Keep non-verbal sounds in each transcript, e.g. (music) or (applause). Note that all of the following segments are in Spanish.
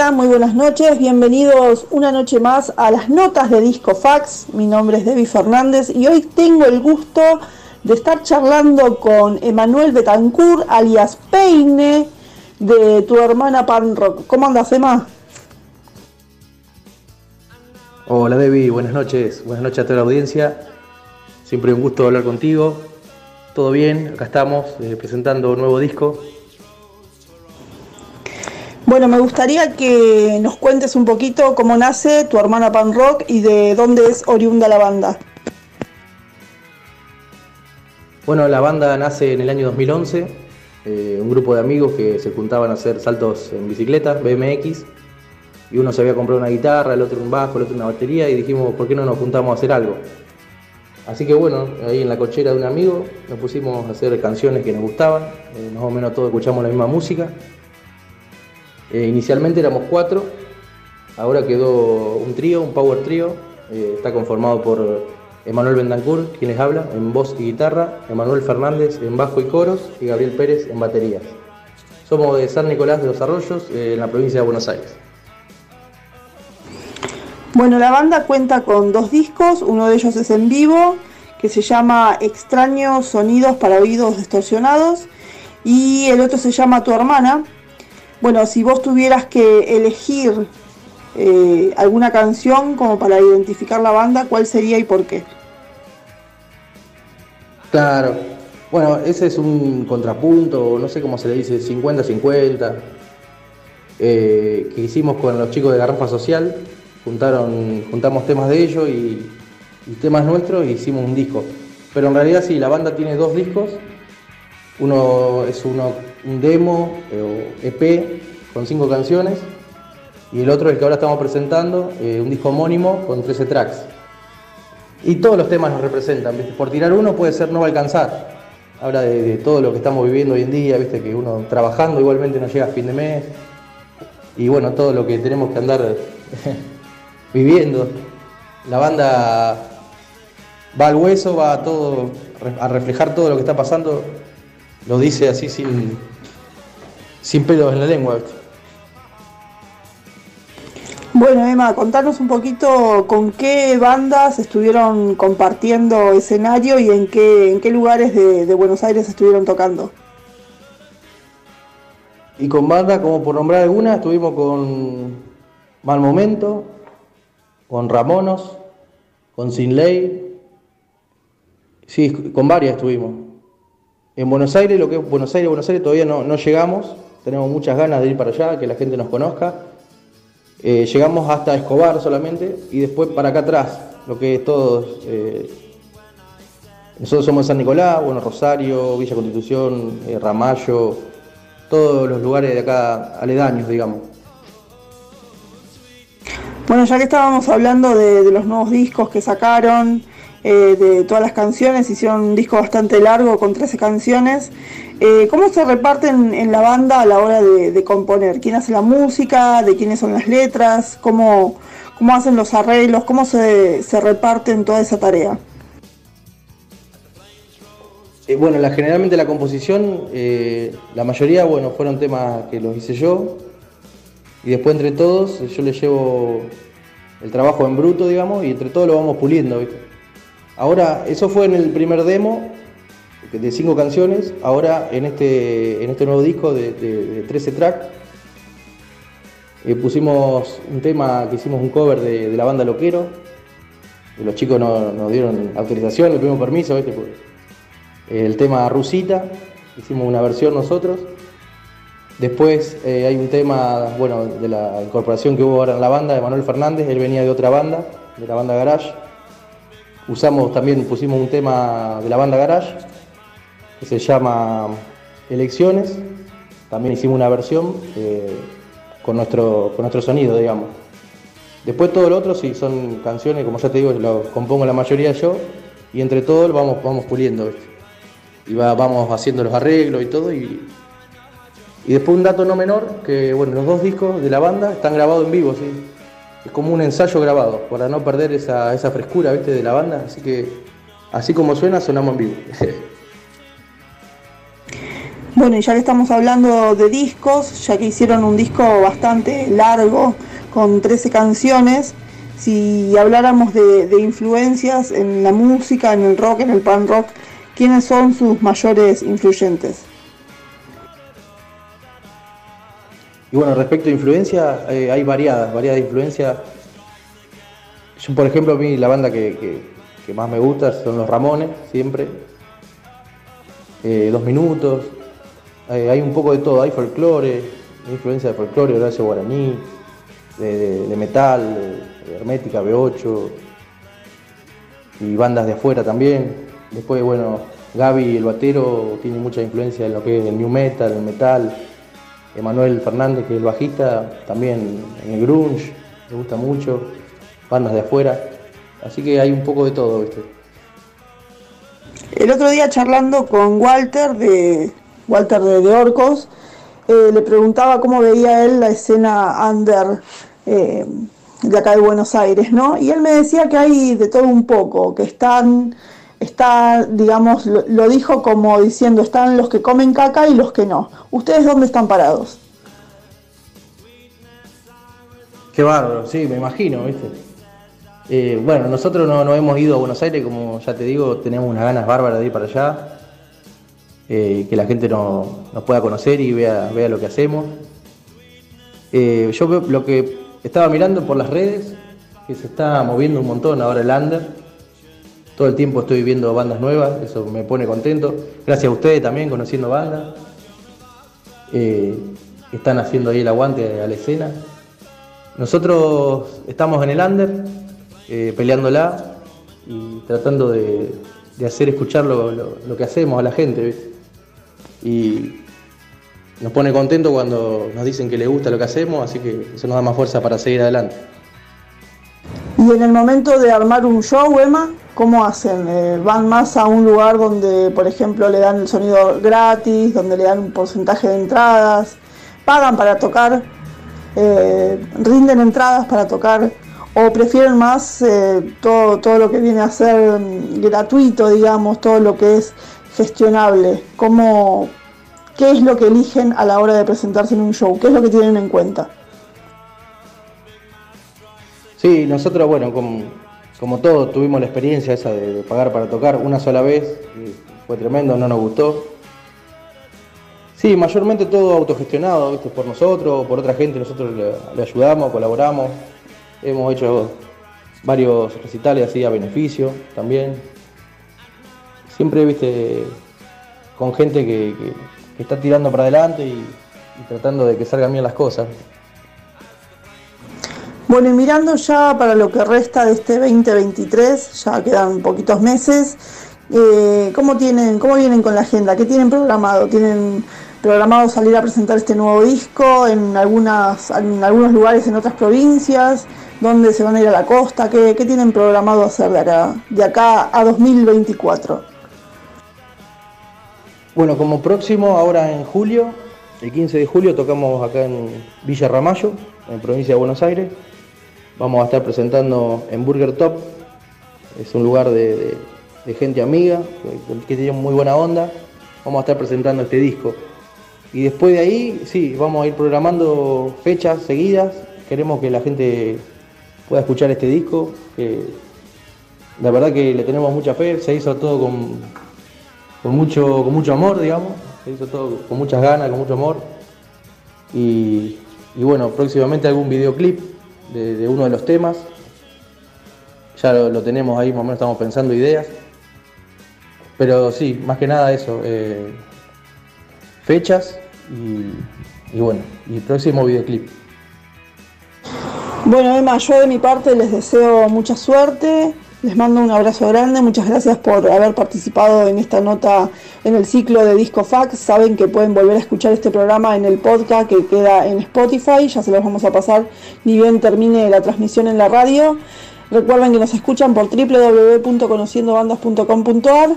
Muy buenas noches, bienvenidos una noche más a las notas de Disco Fax. Mi nombre es Debbie Fernández y hoy tengo el gusto de estar charlando con Emanuel Betancourt, alias Peine, de tu hermana Pan Rock. ¿Cómo andas, Emma? Hola Debbie, buenas noches, buenas noches a toda la audiencia. Siempre un gusto hablar contigo. Todo bien, acá estamos eh, presentando un nuevo disco. Bueno, me gustaría que nos cuentes un poquito cómo nace tu hermana Pan Rock y de dónde es oriunda la banda. Bueno, la banda nace en el año 2011, eh, un grupo de amigos que se juntaban a hacer saltos en bicicleta, BMX, y uno se había comprado una guitarra, el otro un bajo, el otro una batería, y dijimos, ¿por qué no nos juntamos a hacer algo? Así que bueno, ahí en la cochera de un amigo nos pusimos a hacer canciones que nos gustaban, eh, más o menos todos escuchamos la misma música. Eh, inicialmente éramos cuatro, ahora quedó un trío, un power trío, eh, está conformado por Emanuel Bendancourt, quien les habla, en voz y guitarra, Emanuel Fernández en bajo y coros y Gabriel Pérez en baterías. Somos de San Nicolás de los Arroyos, eh, en la provincia de Buenos Aires. Bueno, la banda cuenta con dos discos, uno de ellos es en vivo, que se llama Extraños Sonidos para Oídos Distorsionados, y el otro se llama Tu Hermana. Bueno, si vos tuvieras que elegir eh, alguna canción como para identificar la banda, ¿cuál sería y por qué? Claro. Bueno, ese es un contrapunto, no sé cómo se le dice, 50-50, eh, que hicimos con los chicos de Garrafa Social. Juntaron, juntamos temas de ellos y, y temas nuestros y hicimos un disco. Pero en realidad sí, la banda tiene dos discos. Uno es uno, un demo eh, o EP con cinco canciones y el otro es el que ahora estamos presentando, eh, un disco homónimo con 13 tracks. Y todos los temas nos representan, por tirar uno puede ser no alcanzar. Habla de, de todo lo que estamos viviendo hoy en día, viste que uno trabajando igualmente no llega a fin de mes. Y bueno, todo lo que tenemos que andar (laughs) viviendo. La banda va al hueso, va a todo, a reflejar todo lo que está pasando. Lo dice así sin, sin pelos en la lengua. Bueno, Emma, contanos un poquito con qué bandas estuvieron compartiendo escenario y en qué, en qué lugares de, de Buenos Aires estuvieron tocando. Y con banda, como por nombrar alguna, estuvimos con Mal Momento, con Ramonos, con Sin Ley. Sí, con varias estuvimos. En Buenos Aires, lo que es Buenos Aires, Buenos Aires, todavía no, no llegamos. Tenemos muchas ganas de ir para allá, que la gente nos conozca. Eh, llegamos hasta Escobar solamente y después para acá atrás, lo que es todos. eh, nosotros somos San Nicolás, bueno, Rosario, Villa Constitución, eh, Ramallo, todos los lugares de acá aledaños, digamos. Bueno, ya que estábamos hablando de, de los nuevos discos que sacaron eh, de todas las canciones, hicieron un disco bastante largo con 13 canciones. Eh, ¿Cómo se reparten en la banda a la hora de, componer? ¿Quién hace la música? ¿De quiénes son las letras? ¿Cómo, cómo hacen los arreglos? ¿Cómo se, se reparten toda esa tarea? Eh, bueno, generalmente la composición, la mayoría bueno, fueron temas que los hice yo. Y después entre todos yo le llevo el trabajo en bruto, digamos, y entre todos lo vamos puliendo. Ahora, eso fue en el primer demo de cinco canciones. Ahora en este, en este nuevo disco de, 13 tracks eh, pusimos un tema que hicimos un cover de, la banda Loquero. los chicos nos, dieron autorización, le pedimos permiso, el tema Rusita, hicimos una versión nosotros. Después eh, hay un tema, bueno, de la incorporación que hubo ahora en la banda de Manuel Fernández, él venía de otra banda, de la banda Garage Usamos también, pusimos un tema de la banda Garage, que se llama Elecciones. También hicimos una versión eh, con, nuestro, con nuestro sonido, digamos. Después todo lo otro sí son canciones, como ya te digo, lo compongo la mayoría yo, y entre todos vamos, vamos puliendo, y vamos haciendo los arreglos y todo. Y, y después un dato no menor, que bueno, los dos discos de la banda están grabados en vivo, sí es como un ensayo grabado, para no perder esa, frescura ¿viste? de la banda. Así que, así como suena, sonamos en vivo. (laughs) Bueno, y ya que estamos hablando de discos, ya que hicieron un disco bastante largo, con 13 canciones, si habláramos de, influencias en la música, en el rock, en el punk rock, ¿quiénes son sus mayores influyentes? Y bueno, respecto a influencia, eh, hay variadas, variadas influencias. Yo, por ejemplo, a mí la banda que, más me gusta son los Ramones, siempre. Eh, dos minutos. Eh, hay un poco de todo, hay folclore, hay influencia de folclore, Horacio Guaraní, de, metal, Hermética, B8, y bandas de afuera también. Después, bueno, Gaby, el batero, tiene mucha influencia en lo que es el new metal, el metal. Emanuel Fernández, que es el bajista, también en el grunge, me gusta mucho, bandas de afuera, así que hay un poco de todo, ¿viste? El otro día charlando con Walter de Walter de, Orcos, eh, le preguntaba cómo veía él la escena under eh, de acá de Buenos Aires, ¿no? Y él me decía que hay de todo un poco, que están está, digamos, lo, dijo como diciendo, están los que comen caca y los que no. ¿Ustedes dónde están parados? Qué bárbaro, sí, me imagino, ¿viste? Eh, bueno, nosotros no, hemos ido a Buenos Aires, como ya te digo, tenemos unas ganas bárbaras de ir para allá, eh, que la gente nos pueda conocer y vea, vea lo que hacemos. Eh, yo veo lo que estaba mirando por las redes, que se está moviendo un montón ahora el under, todo el tiempo estoy viendo bandas nuevas, eso me pone contento. Gracias a ustedes también, conociendo bandas. Eh, están haciendo ahí el aguante a la escena. Nosotros estamos en el under, eh, peleándola y tratando de, hacer escuchar lo, que hacemos a la gente. Y nos pone contento cuando nos dicen que les gusta lo que hacemos, así que eso nos da más fuerza para seguir adelante. Y en el momento de armar un show, Emma, ¿cómo hacen? Eh, ¿Van más a un lugar donde, por ejemplo, le dan el sonido gratis, donde le dan un porcentaje de entradas? ¿Pagan para tocar? Eh, ¿Rinden entradas para tocar? ¿O prefieren más eh, todo, todo lo que viene a ser gratuito, digamos, todo lo que es gestionable? ¿Cómo, ¿Qué es lo que eligen a la hora de presentarse en un show? ¿Qué es lo que tienen en cuenta? Sí, nosotros, bueno, como, como todos tuvimos la experiencia esa de, pagar para tocar una sola vez, fue tremendo, no nos gustó. Sí, mayormente todo autogestionado, ¿viste? por nosotros, por otra gente, nosotros le, ayudamos, colaboramos, hemos hecho varios recitales así a beneficio también. Siempre, viste, con gente que, está tirando para adelante y tratando de que salgan bien las cosas. Bueno, y mirando ya para lo que resta de este 2023, ya quedan poquitos meses, eh, ¿cómo, tienen, ¿cómo vienen con la agenda? ¿Qué tienen programado? ¿Tienen programado salir a presentar este nuevo disco en, algunas, en algunos lugares en otras provincias? ¿Dónde se van a ir a la costa? ¿Qué, qué tienen programado hacer de acá, de acá a 2024? Bueno, como próximo, ahora en julio, el 15 de julio, tocamos acá en Villa Ramallo, en provincia de Buenos Aires. Vamos a estar presentando en Burger Top. Es un lugar de, de- de gente amiga, que, tiene muy buena onda. Vamos a estar presentando este disco. Y después de ahí, sí, vamos a ir programando fechas seguidas. Queremos que la gente pueda escuchar este disco. que la verdad que le tenemos mucha fe. Se hizo todo con, con mucho, con mucho amor, digamos. Se hizo todo con muchas ganas, con mucho amor. Y, y bueno, próximamente algún videoclip de, uno de los temas. Ya lo, lo tenemos ahí, más o menos estamos pensando ideas. Pero sí, más que nada eso. eh, fechas y, y bueno, y próximo videoclip. Bueno, Emma, yo de mi parte les deseo mucha suerte, les mando un abrazo grande, muchas gracias por haber participado en esta nota en el ciclo de Disco Fax. Saben que pueden volver a escuchar este programa en el podcast que queda en Spotify, ya se los vamos a pasar ni bien termine la transmisión en la radio. Recuerden que nos escuchan por www.conociendobandas.com.ar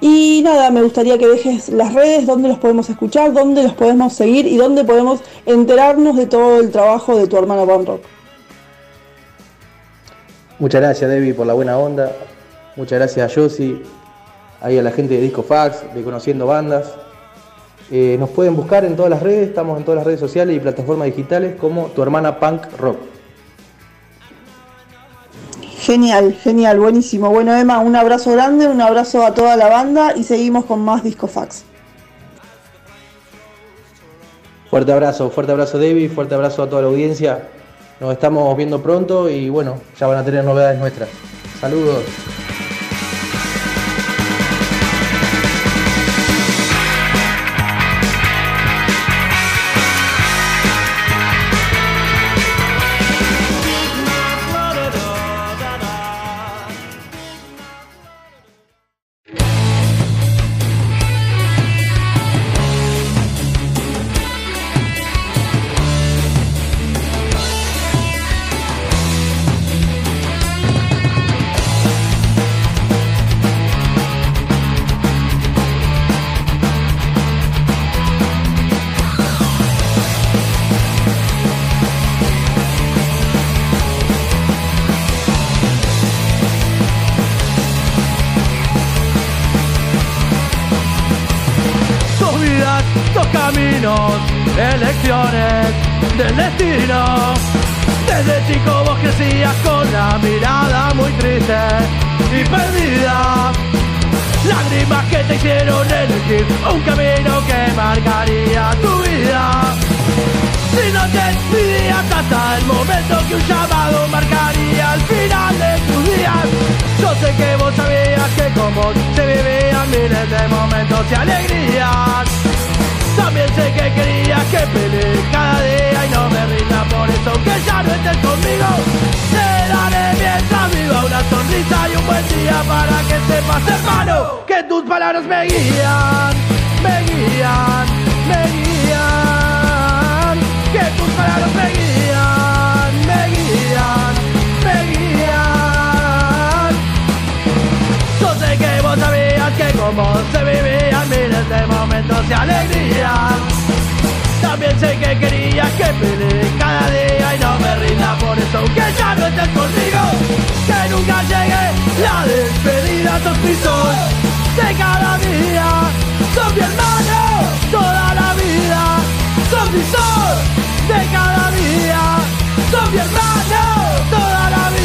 y nada, me gustaría que dejes las redes donde los podemos escuchar, donde los podemos seguir y donde podemos enterarnos de todo el trabajo de tu hermano Van Rock. Muchas gracias Debbie por la buena onda. Muchas gracias a Josie, ahí a la gente de Disco Fax, de Conociendo Bandas. Eh, nos pueden buscar en todas las redes, estamos en todas las redes sociales y plataformas digitales como tu hermana Punk Rock. Genial, genial, buenísimo. Bueno, Emma, un abrazo grande, un abrazo a toda la banda y seguimos con más Disco Fax. Fuerte abrazo, fuerte abrazo Debbie, fuerte abrazo a toda la audiencia. Nos estamos viendo pronto y bueno, ya van a tener novedades nuestras. Saludos. Caminos, elecciones del destino. Desde chico vos crecías con la mirada muy triste y perdida. Lágrimas que te hicieron elegir un camino que marcaría tu vida. Si no te decidías hasta el momento que un llamado marcaría el final de tus días. Yo sé que vos sabías que con vos se vivían miles de momentos y alegrías. También sé que querías que pelee cada día y no me rinda por eso que ya no estés conmigo. Te daré mientras viva una sonrisa y un buen día para que sepas, hermano, que tus palabras me guían, me guían, me guían. Que tus palabras me guían, sabías que como se vivían miles de momentos de alegría. También sé que querías que pelee cada día y no me rinda por eso que ya no estés conmigo. Que nunca llegue la despedida a tus pisos de cada día. Son mi hermano toda la vida. Son mi sol de cada día. Son mi hermano toda la vida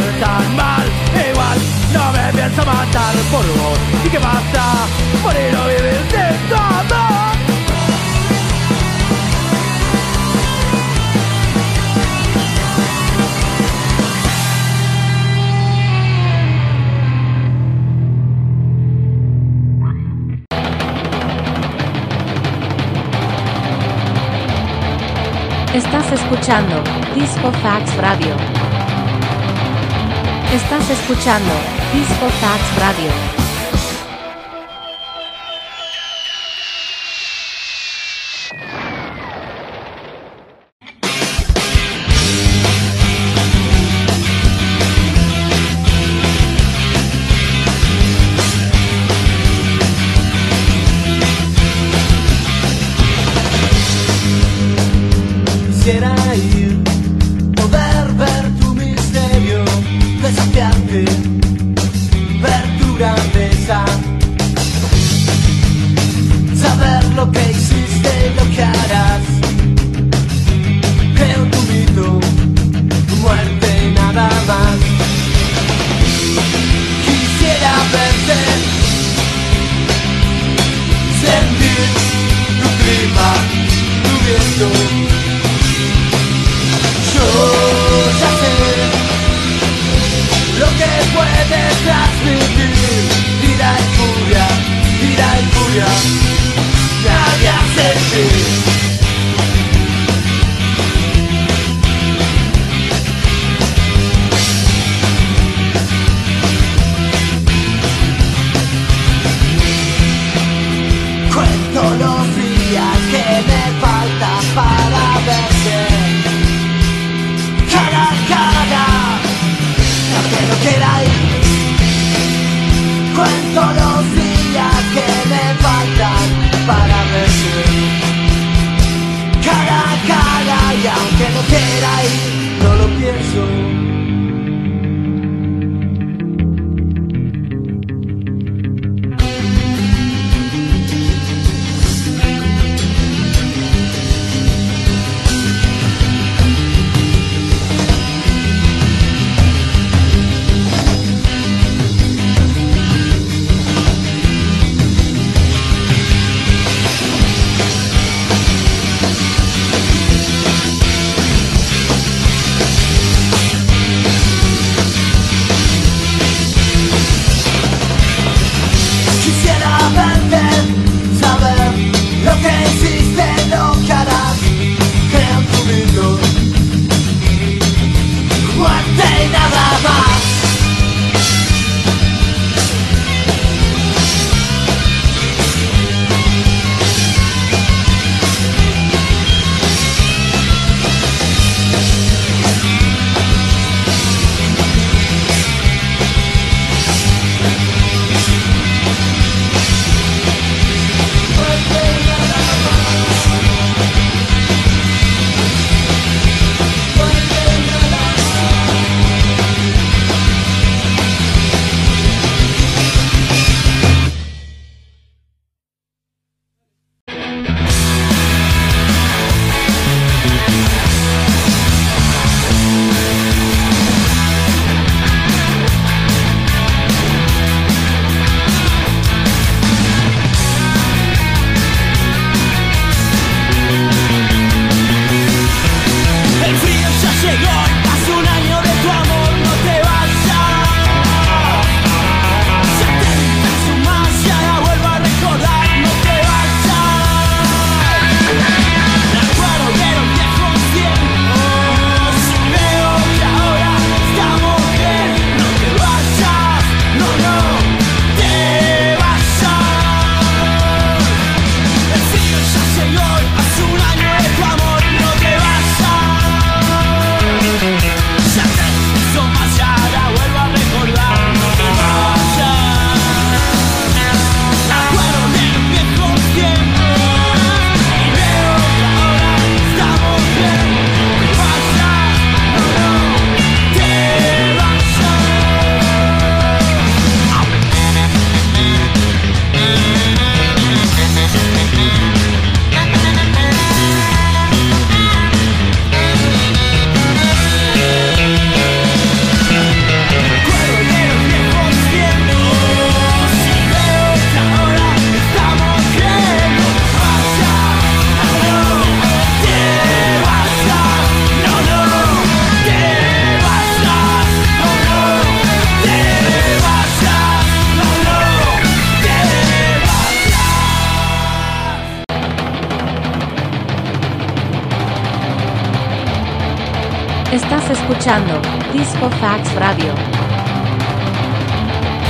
estar tan mal e Igual no me pienso matar por vos ¿Y qué pasa por ir a vivir de todo? Estás escuchando Disco Fax Radio. Estás escuchando Disco Tax Radio.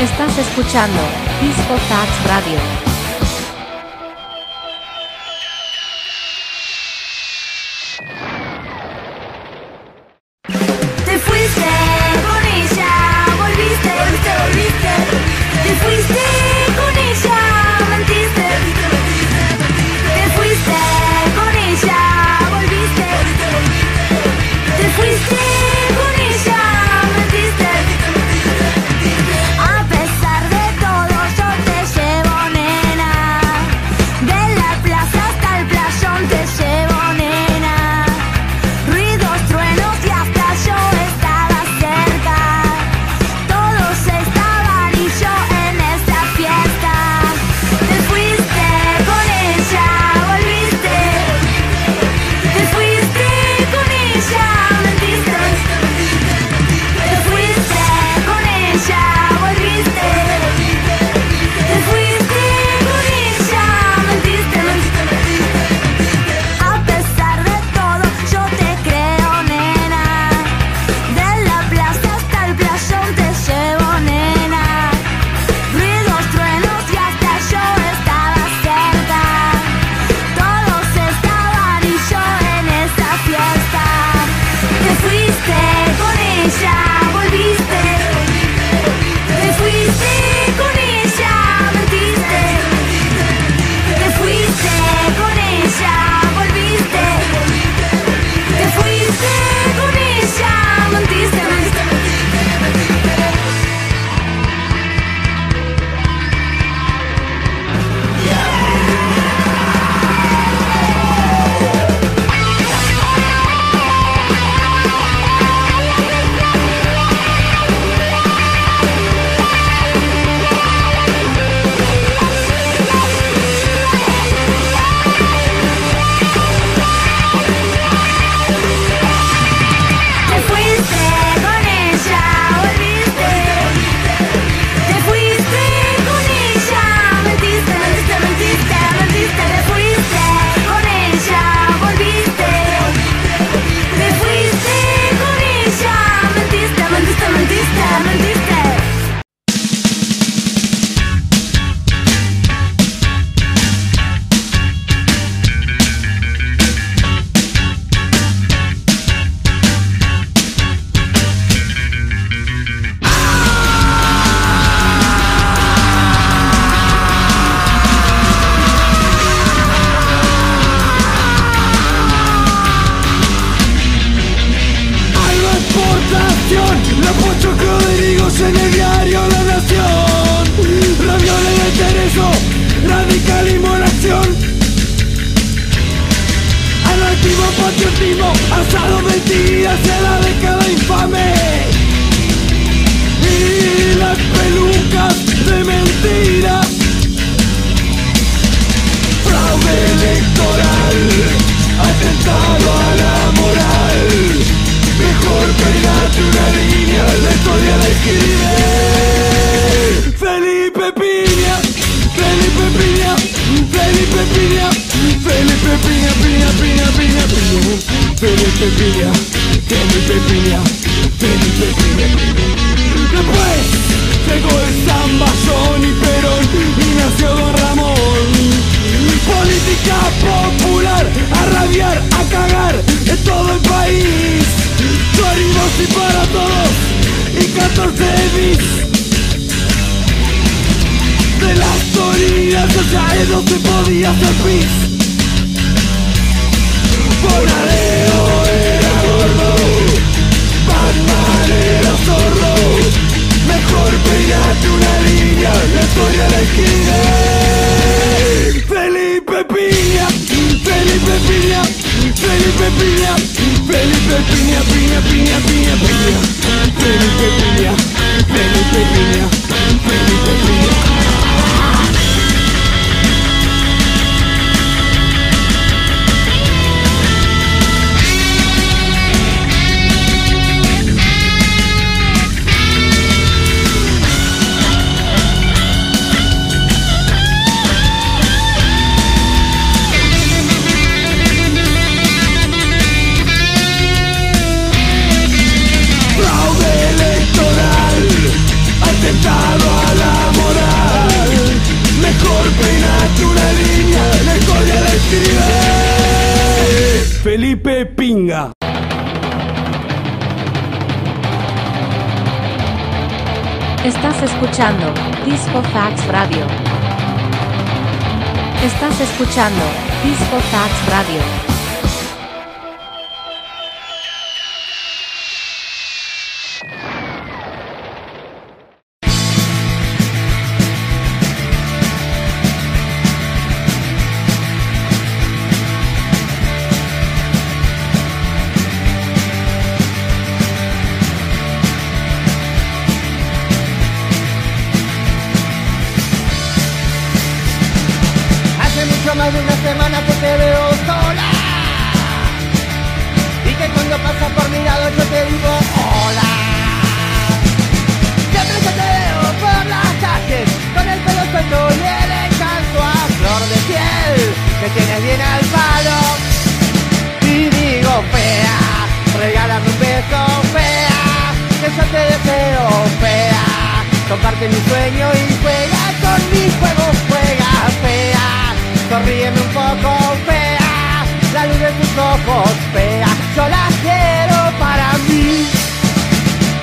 Estás escuchando Disco Fax Radio. Comparte mi sueño y juega con mi juego Juega fea. Sonríeme un poco fea. La luz de tus ojos fea. Yo la quiero para mí.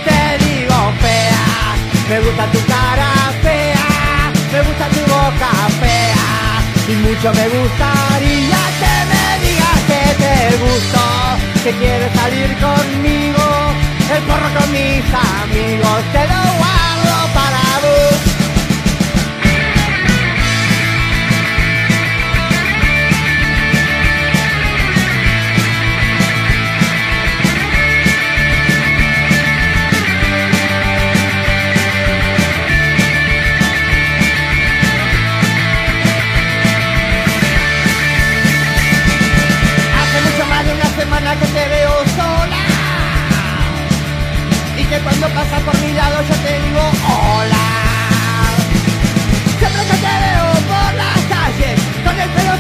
Te digo fea. Me gusta tu cara fea. Me gusta tu boca fea. Y mucho me gustaría que me digas que te gusto Que quieres salir conmigo. El porro con mis amigos. Te lo guardo que te veo sola. Y que cuando pasas por mi lado yo te digo hola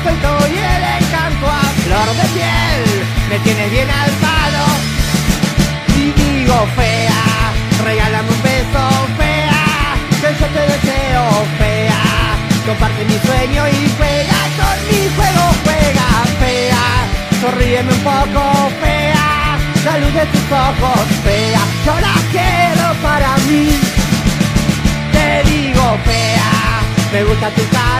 y el encanto a flor de piel Me tienes bien al palo. Y digo fea Regálame un beso fea Que yo te deseo fea. Comparte mi sueño y juega con mi juego Juega fea. Sonríeme un poco fea La luz de tus ojos fea. Yo la quiero para mí. Te digo fea Me gusta tu cara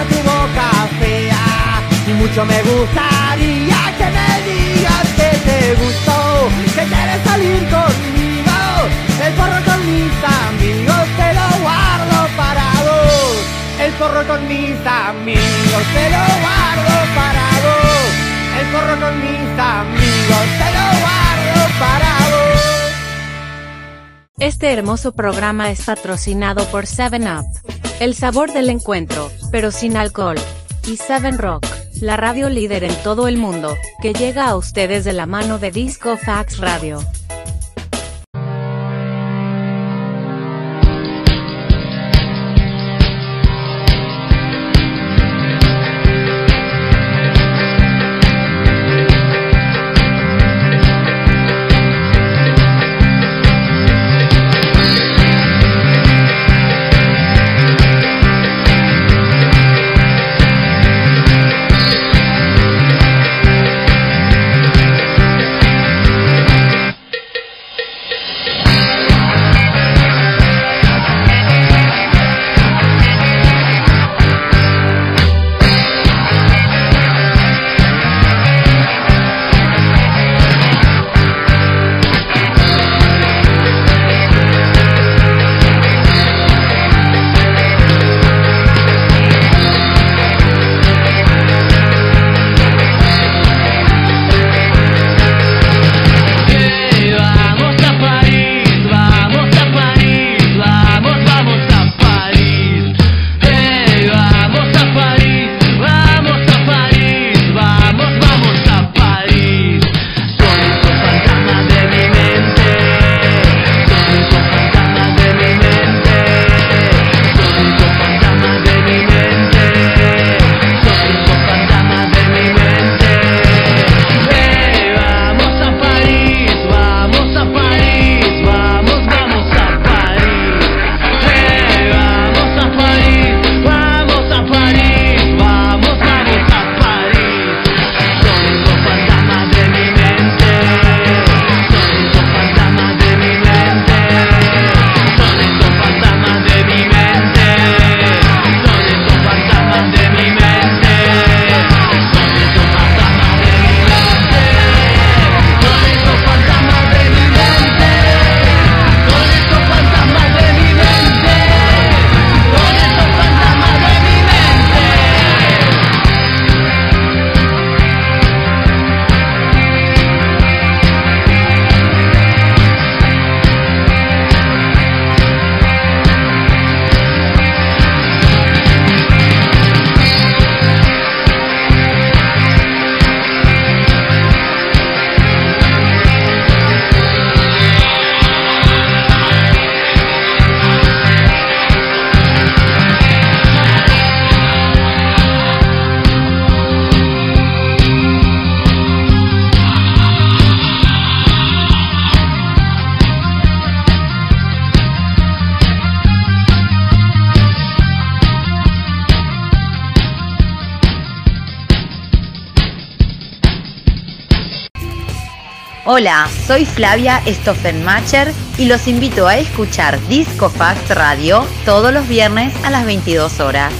gusta tu boca fea. Y mucho me gustaría que me digas que te gustó Que quieres salir conmigo. El porro con mis amigos Te lo guardo para vos. El porro con mis amigos Te lo guardo para vos. El porro con mis amigos Te lo guardo para vos. Este hermoso programa es patrocinado por 7up. El sabor del encuentro, pero sin alcohol. Y 7 Rock, la radio líder en todo el mundo, que llega a ustedes de la mano de Disco Fax Radio. Hola, soy Flavia Stoffenmacher y los invito a escuchar Disco Fast Radio todos los viernes a las 22 horas.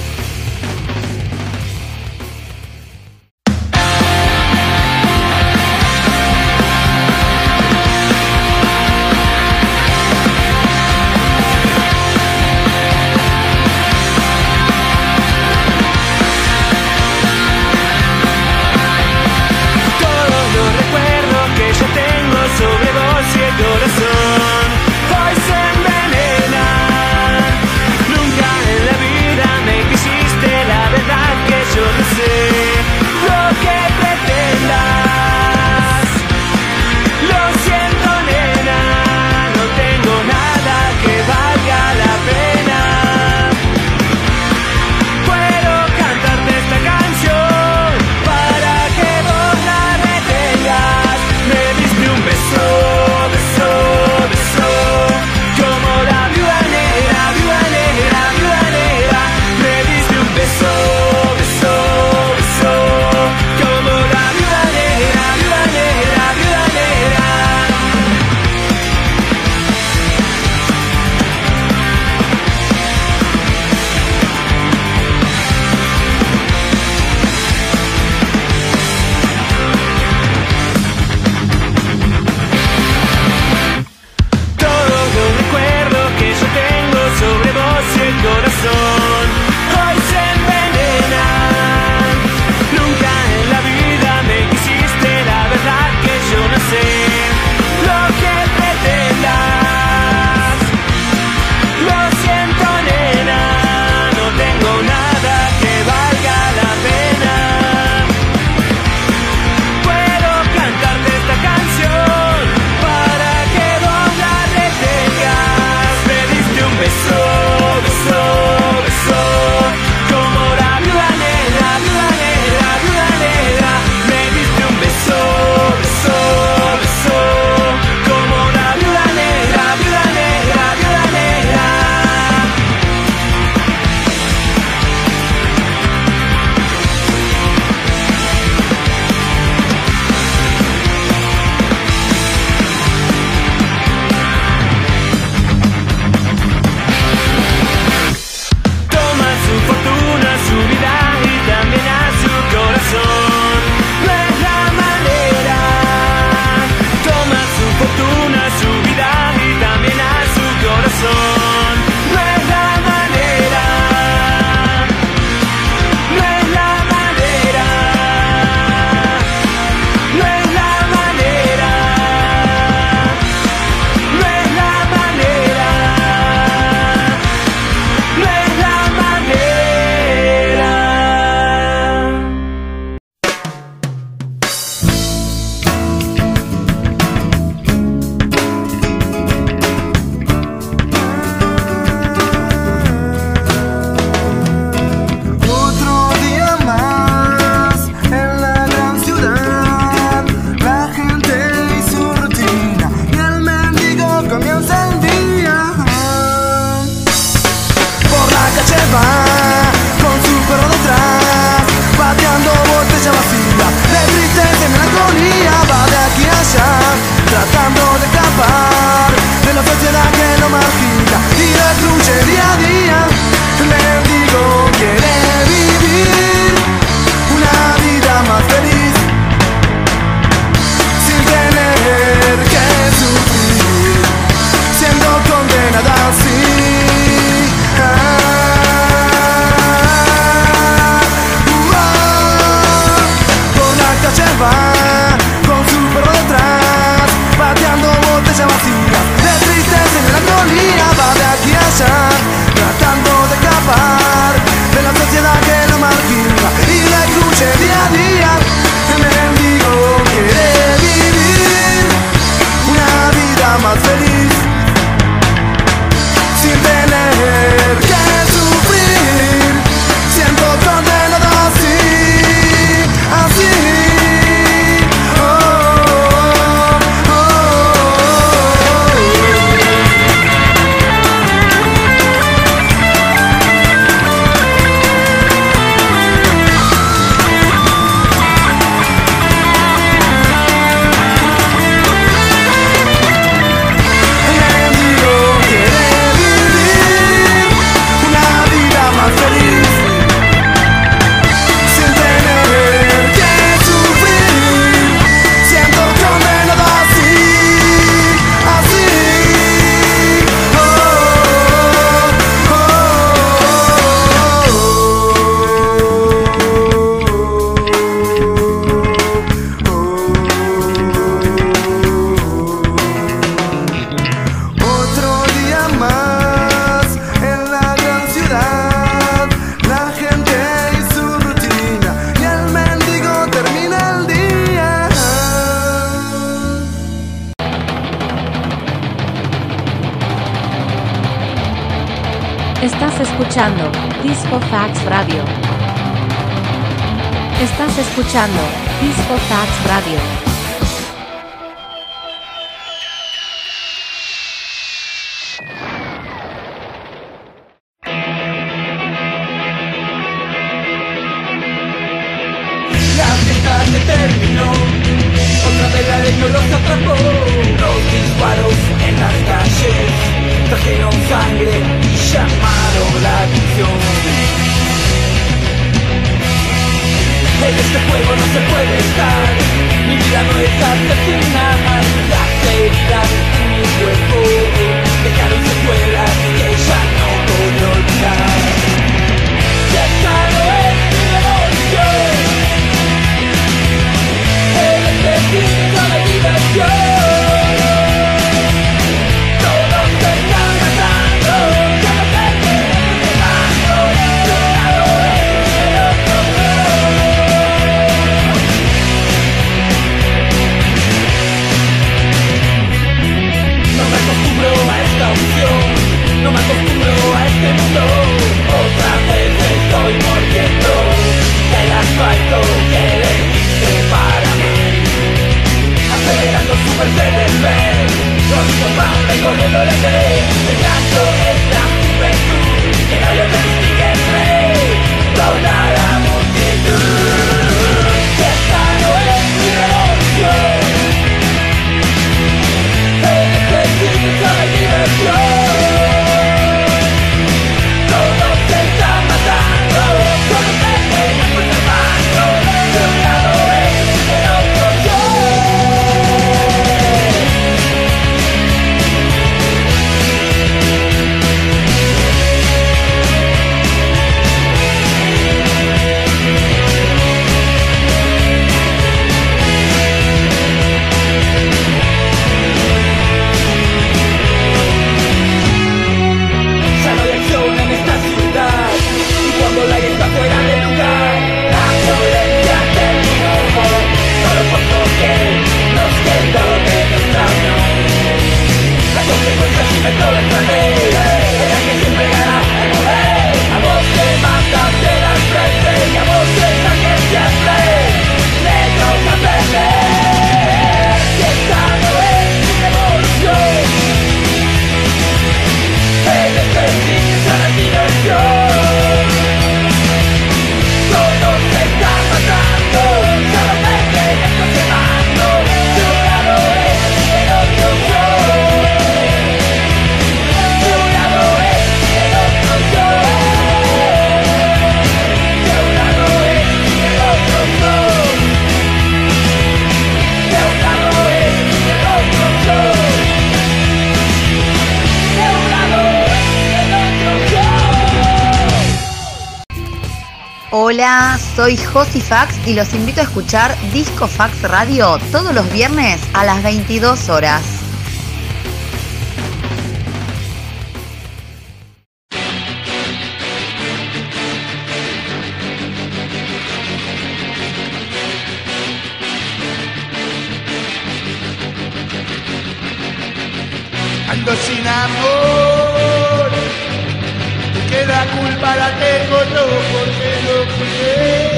Disco Radio. Estás escuchando Disco Fax Radio. La fiesta se terminó. Otra vez la ley no lo sacaron. En las calles. Trajeron sangre y llamaron. este juego no se puede estar, mi vida no es asesina. Otra vez estoy mordiendo El asfalto que elegiste para mí. Acelerando super del ver Los compadres corriendo la tele Dejando Cosifax y los invito a escuchar Disco Fax Radio todos los viernes a las 22 horas. Ando sin amor, que la culpa la tengo yo porque no cuidé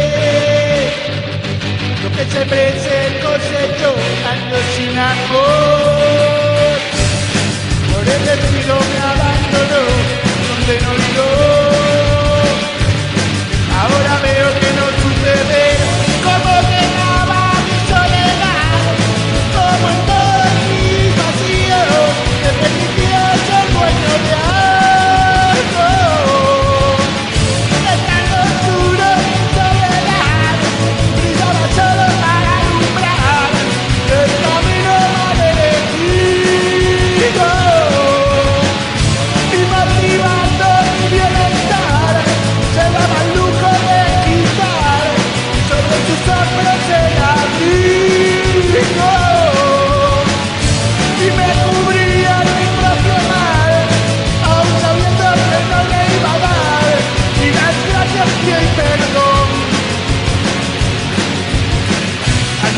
que siempre se cosechó años sin amor. Por el descuido me abandonó, donde no olvidó. Ahora veo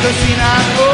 patrocinador.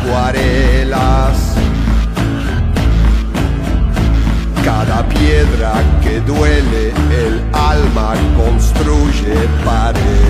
acuarelas. Cada piedra que duele el alma construye paredes.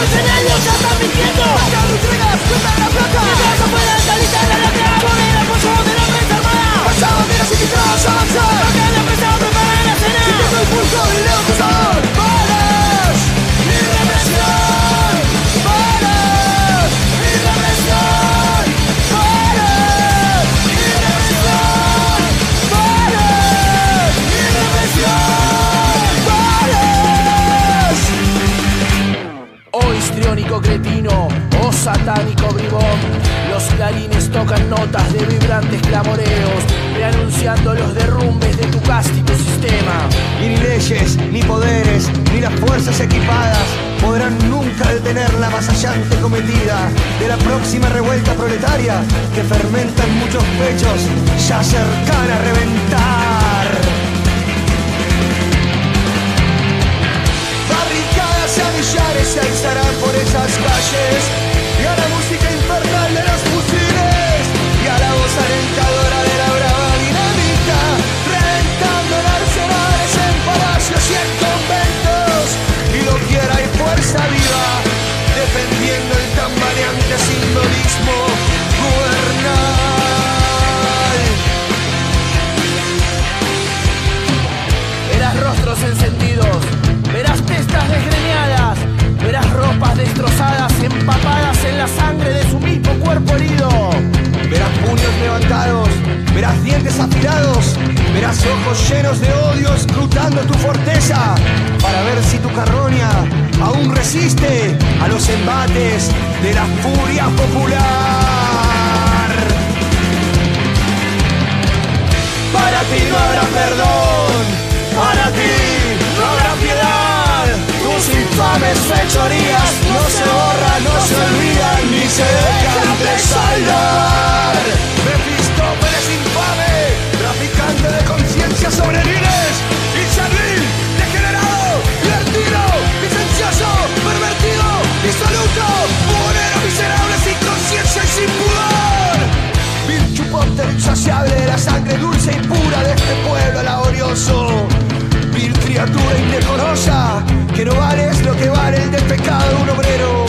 Llevas en ellos, ya están mintiendo. Acá no equipadas podrán nunca detener la masallante cometida de la próxima revuelta proletaria que fermenta en muchos pechos ya cercana a reventar. Barricadas y millares se alzarán por esas calles y a la música infernal de los fusiles y a la voz alentadora vistas desgreñadas, verás ropas destrozadas, empapadas en la sangre de su mismo cuerpo herido. Verás puños levantados, verás dientes afilados, verás ojos llenos de odio escrutando tu fortaleza para ver si tu carroña aún resiste a los embates de la furia popular. Para ti no habrá perdón. intachable, la sangre dulce y pura de este pueblo laborioso. Vil criatura indecorosa, que no vales lo que vale el despecado de un obrero.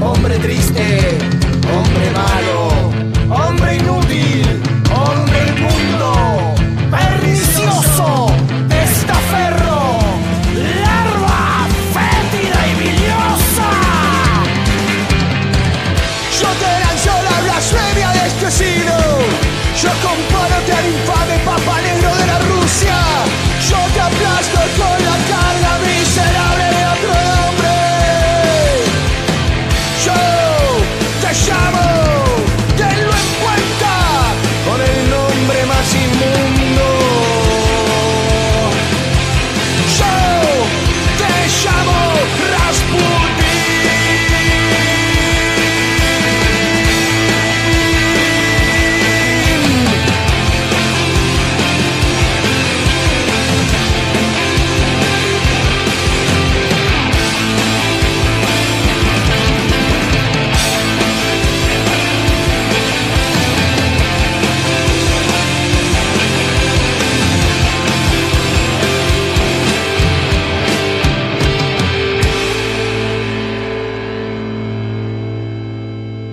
Hombre triste, hombre malo, hombre inútil, hombre inmundo, pernicioso. heading for the